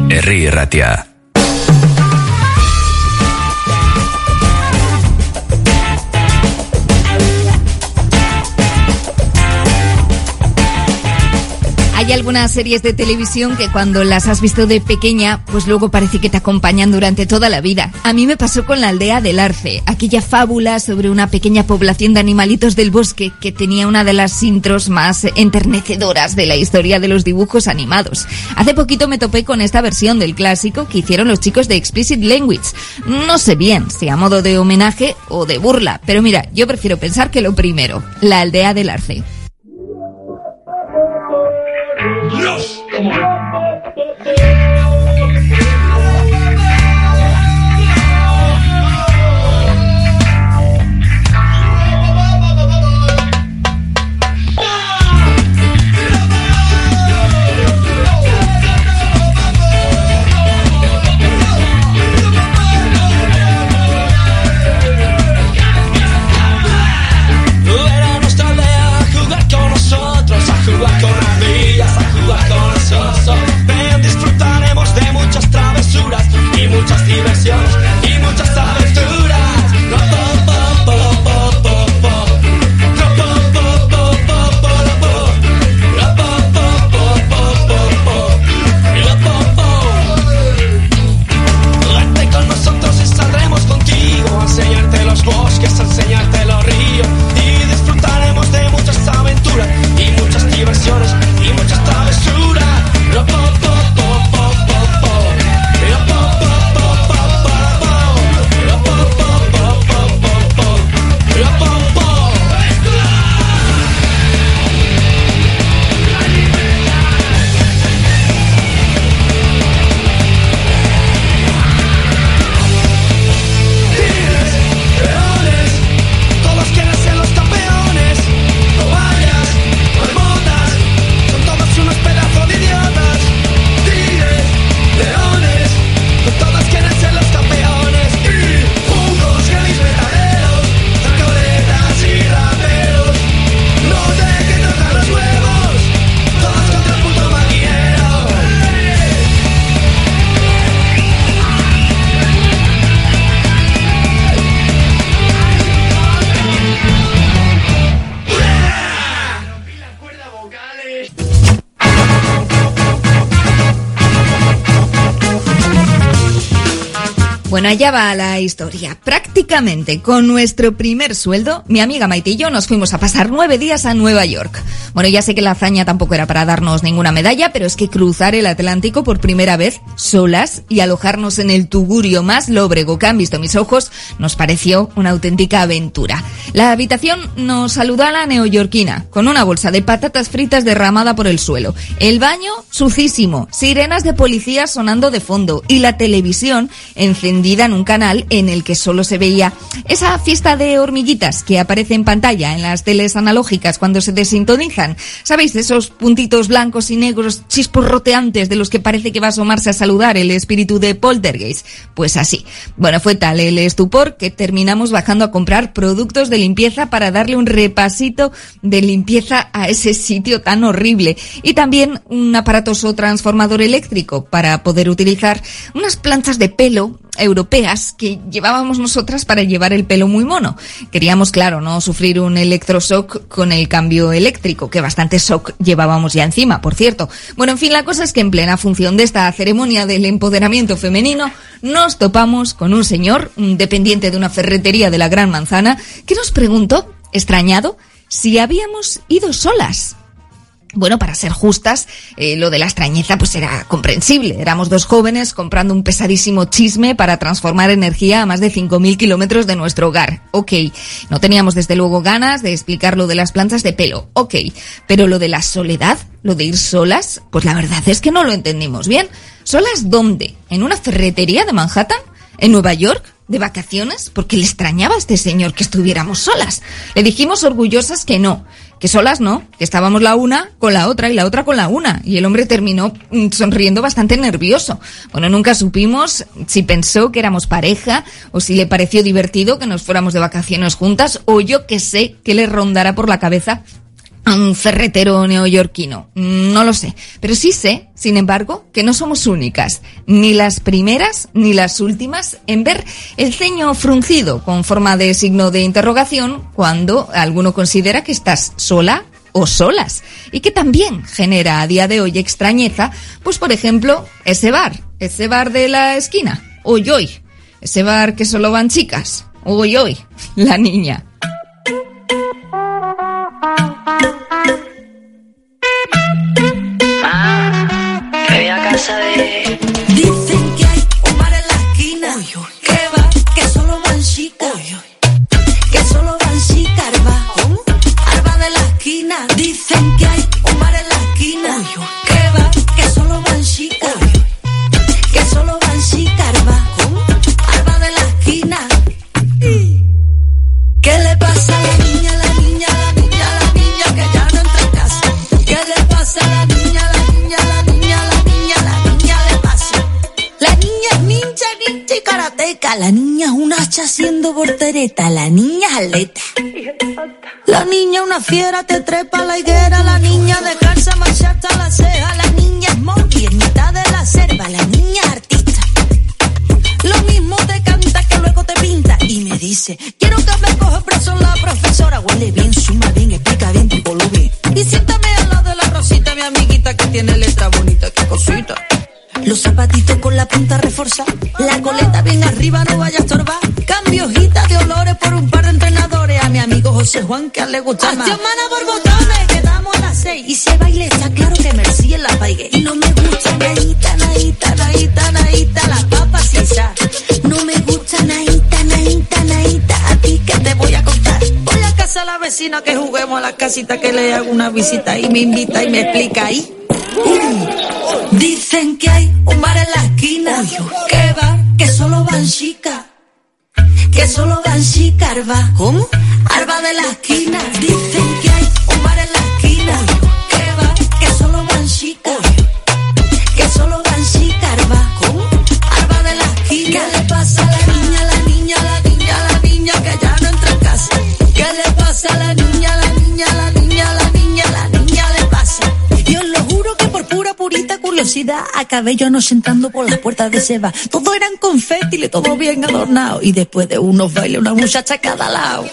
Herri Ratia. Algunas series de televisión que cuando las has visto de pequeña, pues luego parece que te acompañan durante toda la vida. A mí me pasó con la aldea del Arce, aquella fábula sobre una pequeña población de animalitos del bosque que tenía una de las intros más enternecedoras de la historia de los dibujos animados. Hace poquito me topé con esta versión del clásico que hicieron los chicos de Explicit Language. No sé bien si a modo de homenaje o de burla, pero mira, yo prefiero pensar que lo primero, la aldea del Arce. Dios, Bueno, allá va la historia. Prácticamente con nuestro primer sueldo, mi amiga Maite y yo nos fuimos a pasar nueve días a Nueva York. Bueno, ya sé que la hazaña tampoco era para darnos ninguna medalla, pero es que cruzar el Atlántico por primera vez, solas, y alojarnos en el tugurio más lóbrego que han visto mis ojos, nos pareció una auténtica aventura. La habitación nos saludó a la neoyorquina, con una bolsa de patatas fritas derramada por el suelo. El baño, sucísimo, sirenas de policía sonando de fondo, y la televisión encendida en un canal en el que solo se veía esa fiesta de hormiguitas que aparece en pantalla en las teles analógicas cuando se desintonizan. ¿Sabéis? Esos puntitos blancos y negros chisporroteantes de los que parece que va a asomarse a saludar el espíritu de Poltergeist. Pues así. Bueno, fue tal el estupor que terminamos bajando a comprar productos de limpieza para darle un repasito de limpieza a ese sitio tan horrible. Y también un aparatoso transformador eléctrico para poder utilizar unas planchas de pelo europeas que llevábamos nosotras para llevar el pelo muy mono. Queríamos, claro, no sufrir un electroshock con el cambio eléctrico, que bastante shock llevábamos ya encima, por cierto. Bueno, en fin, la cosa es que en plena función de esta ceremonia del empoderamiento femenino, nos topamos con un señor, un dependiente de una ferretería de la Gran Manzana, que nos preguntó, extrañado, si habíamos ido solas. Bueno, para ser justas, eh, lo de la extrañeza pues era comprensible. Éramos dos jóvenes comprando un pesadísimo chisme para transformar energía a más de 5.000 kilómetros de nuestro hogar. Ok, no teníamos desde luego ganas de explicar lo de las plantas de pelo. Ok, pero lo de la soledad, lo de ir solas, pues la verdad es que no lo entendimos bien. ¿Solas dónde? ¿En una ferretería de Manhattan? ¿En Nueva York? ¿De vacaciones? Porque le extrañaba a este señor que estuviéramos solas. Le dijimos orgullosas que no, que solas no, que estábamos la una con la otra y la otra con la una. Y el hombre terminó mm, sonriendo bastante nervioso. Bueno, nunca supimos si pensó que éramos pareja o si le pareció divertido que nos fuéramos de vacaciones juntas o yo que sé que le rondara por la cabeza a un ferretero neoyorquino. No lo sé. Pero sí sé, sin embargo, que no somos únicas, ni las primeras ni las últimas, en ver el ceño fruncido con forma de signo de interrogación cuando alguno considera que estás sola o solas. Y que también genera a día de hoy extrañeza, pues por ejemplo, ese bar, ese bar de la esquina, hoy hoy, ese bar que solo van chicas, hoy hoy, la niña. Me La niña es un hacha haciendo voltereta. La niña es atleta. La niña una fiera, te trepa la higuera. La niña descansa, marchata la ceja. La niña es monkey en mitad de la selva. La niña es artista. Lo mismo te canta que luego te pinta. Y me dice, quiero que me coja preso la profesora. Huele bien, suma bien, explica bien, tipo lo bien. Y siéntame al lado de la Rosita, mi amiguita que tiene letra bonita, qué cosita. Los zapatitos con la punta reforzada, la coleta bien arriba, no vaya a estorbar. Cambio hojita de olores por un par de entrenadores. A mi amigo José Juan, que a él le gusta más. Mana por botones, quedamos a las seis. Y si el baile está claro que Merci en la paigue. Y no me gusta naíta, naíta, naíta, naíta, las papas sin sal. No me gusta naíta, naíta, naíta, a ti que te voy a contar. Voy a casa a la vecina que juguemos a la casita que le hago una visita y me invita y me explica ahí. Uh, dicen que hay un bar en la esquina. Que va, que solo van chicas. Que solo van chicas, arba. ¿Cómo? Arba de la esquina. Dicen que hay un bar en la esquina. Que va, que solo van chicas. Que solo van chicas, arba. ¿Cómo? Arba de la esquina. ¿Qué le pasa a la niña, la niña, la niña, la niña que ya no entra en casa? ¿Qué le pasa a la niña, la niña, la niña, purita curiosidad acabé yo no sentando por las puertas de Seba. Todo eran confeti, todo bien adornado. Y después de unos bailes, una muchacha a cada lado.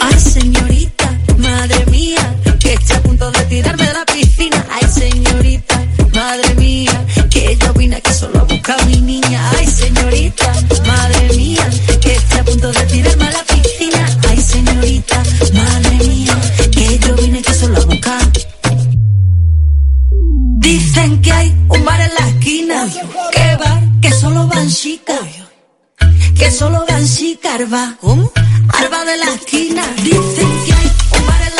Ay, señorita, madre mía, que estoy a punto de tirarme de la piscina. Ay, señorita, madre mía, que yo vine aquí solo a buscar a mi niña. Ay, señorita, madre mía, que estoy a punto de tirarme a la piscina. Ay, señorita, Dicen que hay un bar en la esquina. Que va, que solo van chicas. Que solo van chicas, arba. ¿Cómo? Arba de la esquina. Dicen que hay un bar en la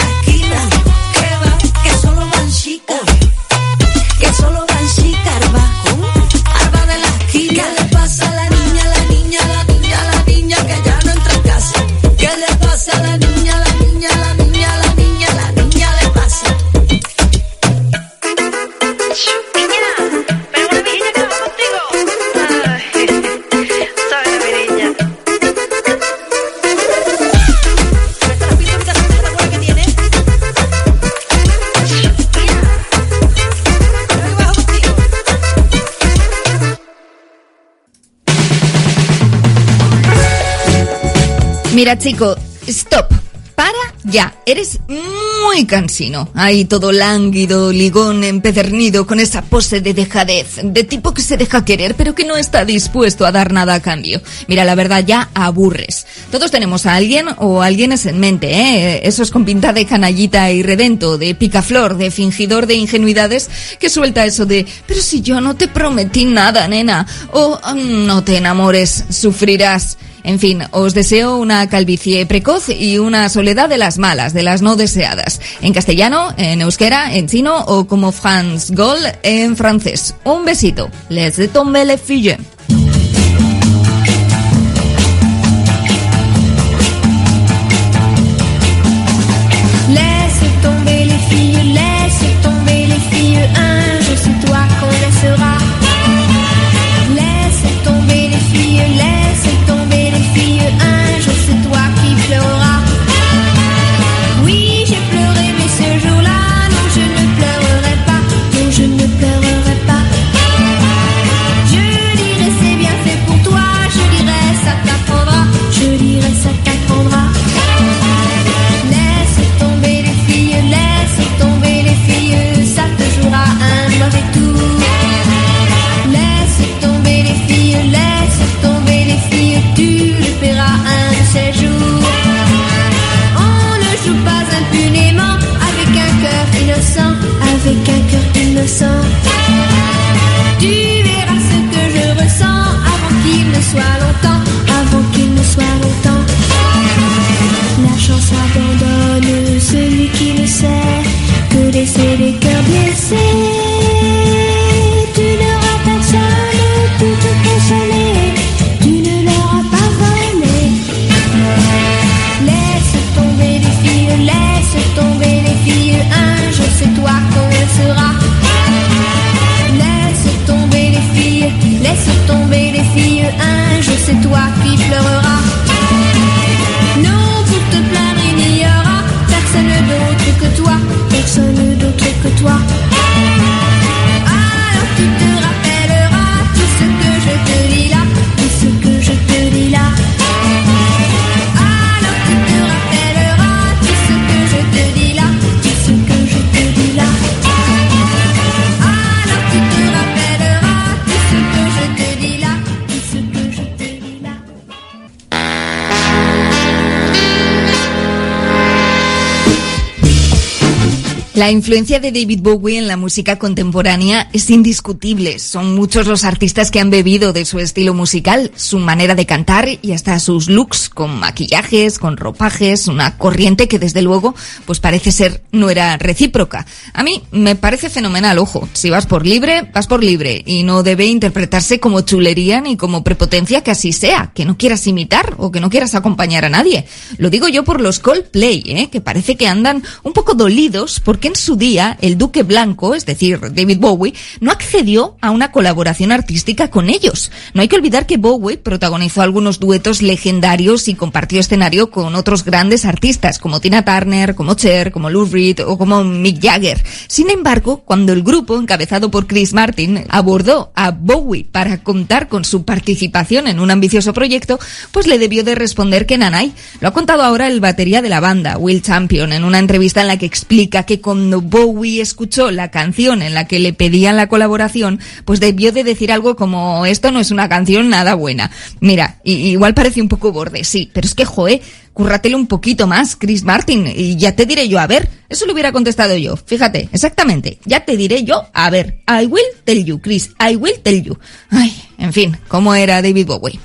Mira, chico, stop. Para ya. Eres muy cansino. Ahí todo lánguido, ligón, empedernido, con esa pose de dejadez, de tipo que se deja querer, pero que no está dispuesto a dar nada a cambio. Mira, la verdad ya aburres. Todos tenemos a alguien o alguienes en mente, ¿eh? Esos con pinta de canallita y redento, de picaflor, de fingidor de ingenuidades, que suelta eso de, pero si yo no te prometí nada, nena. O, "Mm, no te enamores, sufrirás. En fin, os deseo una calvicie precoz y una soledad de las malas, de las no deseadas. En castellano, en euskera, en chino o como France Gol en francés. Un besito. Les de tomber les filles. La influencia de David Bowie en la música contemporánea es indiscutible. Son muchos los artistas que han bebido de su estilo musical, su manera de cantar y hasta sus looks, con maquillajes, con ropajes, una corriente que desde luego pues parece ser no era recíproca. A mí me parece fenomenal, ojo, si vas por libre, vas por libre y no debe interpretarse como chulería ni como prepotencia que así sea, que no quieras imitar o que no quieras acompañar a nadie. Lo digo yo por los Coldplay, ¿eh? que parece que andan un poco dolidos porque en su día el Duque Blanco, es decir, David Bowie, no accedió a una colaboración artística con ellos. No hay que olvidar que Bowie protagonizó algunos duetos legendarios y compartió escenario con otros grandes artistas como Tina Turner, como Cher, como Lou Reed o como Mick Jagger. Sin embargo, cuando el grupo, encabezado por Chris Martin, abordó a Bowie para contar con su participación en un ambicioso proyecto, pues le debió de responder que nanay. Lo ha contado ahora el batería de la banda, Will Champion, en una entrevista en la que explica que cuando Bowie escuchó la canción en la que le pedían la colaboración, pues debió de decir algo como esto no es una canción nada buena. Mira, igual parece un poco borde, sí, pero es que joe, cúrratelo un poquito más, Chris Martin, y ya te diré yo, a ver, eso lo hubiera contestado yo, fíjate, exactamente, ya te diré yo, a ver, I will tell you, Chris, I will tell you. Ay, en fin, ¿cómo era David Bowie?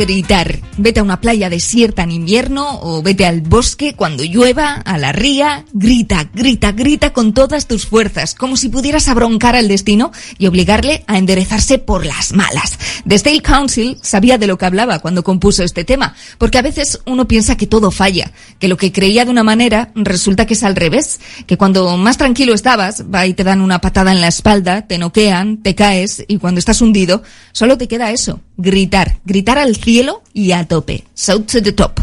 gritar. Vete a una playa desierta en invierno o vete al bosque cuando llueva, a la ría. Grita, grita, grita con todas tus fuerzas, como si pudieras abroncar al destino y obligarle a enderezarse por las malas. The State Council sabía de lo que hablaba cuando compuso este tema, porque a veces uno piensa que todo falla, que lo que creía de una manera resulta que es al revés, que cuando más tranquilo estabas, va y te dan una patada en la espalda, te noquean, te caes y cuando estás hundido, solo te queda eso, gritar, gritar al cielo y a tope, shout to the top.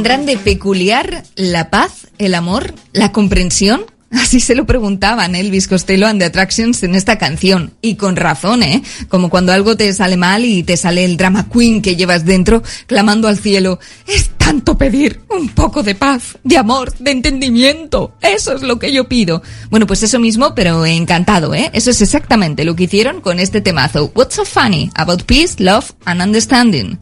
Tendrán de peculiar la paz, el amor, la comprensión? (laughs) Así se lo preguntaban Elvis Costello and the Attractions en esta canción. Y con razón, ¿eh? Como cuando algo te sale mal y te sale el drama queen que llevas dentro clamando al cielo. Es tanto pedir un poco de paz, de amor, de entendimiento. Eso es lo que yo pido. Bueno, pues eso mismo, pero encantado, ¿eh? Eso es exactamente lo que hicieron con este temazo. What's so funny about peace, love and understanding?